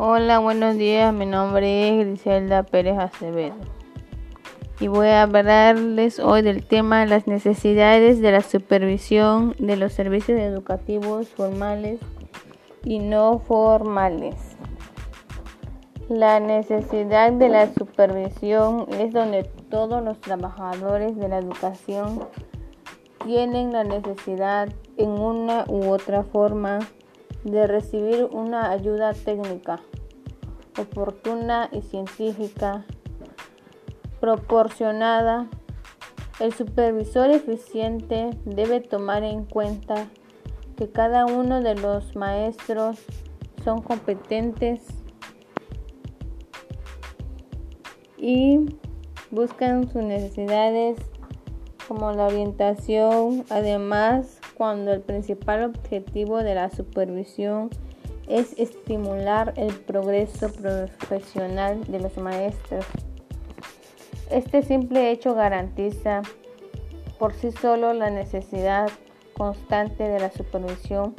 Hola, buenos días. Mi nombre es Griselda Pérez Acevedo y voy a hablarles hoy del tema las necesidades de la supervisión de los servicios educativos formales y no formales. La necesidad de la supervisión es donde todos los trabajadores de la educación tienen la necesidad en una u otra forma de recibir una ayuda técnica oportuna y científica proporcionada, el supervisor eficiente debe tomar en cuenta que cada uno de los maestros son competentes y buscan sus necesidades como la orientación, además cuando el principal objetivo de la supervisión es estimular el progreso profesional de los maestros. Este simple hecho garantiza por sí solo la necesidad constante de la supervisión,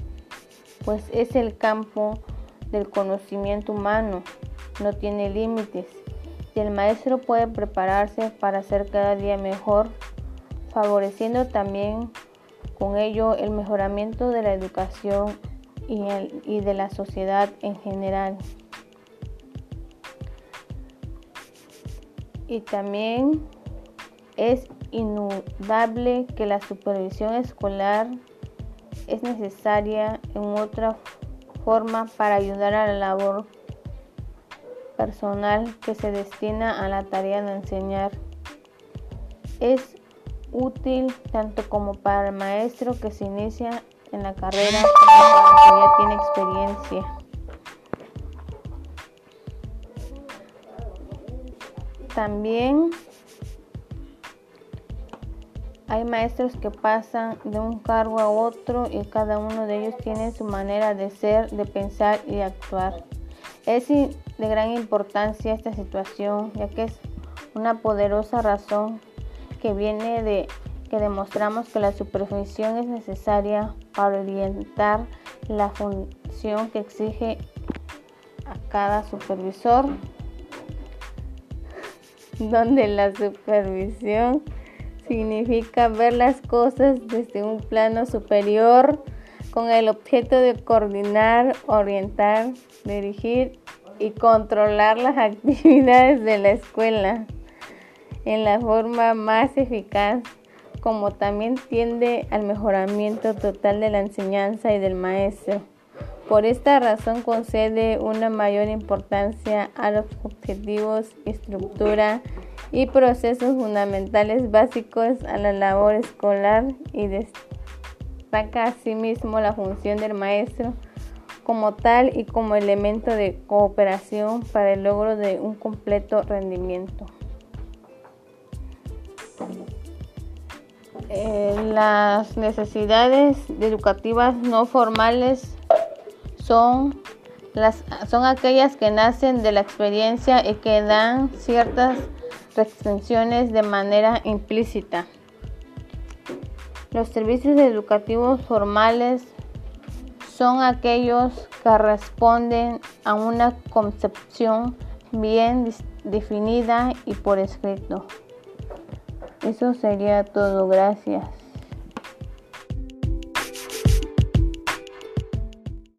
pues es el campo del conocimiento humano, no tiene límites y el maestro puede prepararse para ser cada día mejor, favoreciendo también con ello el mejoramiento de la educación y, y de la sociedad en general. y también es inudable que la supervisión escolar es necesaria en otra forma para ayudar a la labor personal que se destina a la tarea de enseñar. Es útil tanto como para el maestro que se inicia en la carrera como que ya tiene experiencia. También hay maestros que pasan de un cargo a otro y cada uno de ellos tiene su manera de ser, de pensar y de actuar. Es de gran importancia esta situación ya que es una poderosa razón que viene de que demostramos que la supervisión es necesaria para orientar la función que exige a cada supervisor donde la supervisión significa ver las cosas desde un plano superior con el objeto de coordinar, orientar, dirigir y controlar las actividades de la escuela en la forma más eficaz, como también tiende al mejoramiento total de la enseñanza y del maestro. Por esta razón concede una mayor importancia a los objetivos, estructura y procesos fundamentales básicos a la labor escolar y destaca asimismo la función del maestro como tal y como elemento de cooperación para el logro de un completo rendimiento. Eh, las necesidades educativas no formales son, las, son aquellas que nacen de la experiencia y que dan ciertas restricciones de manera implícita. Los servicios educativos formales son aquellos que responden a una concepción bien definida y por escrito. Eso sería todo. Gracias.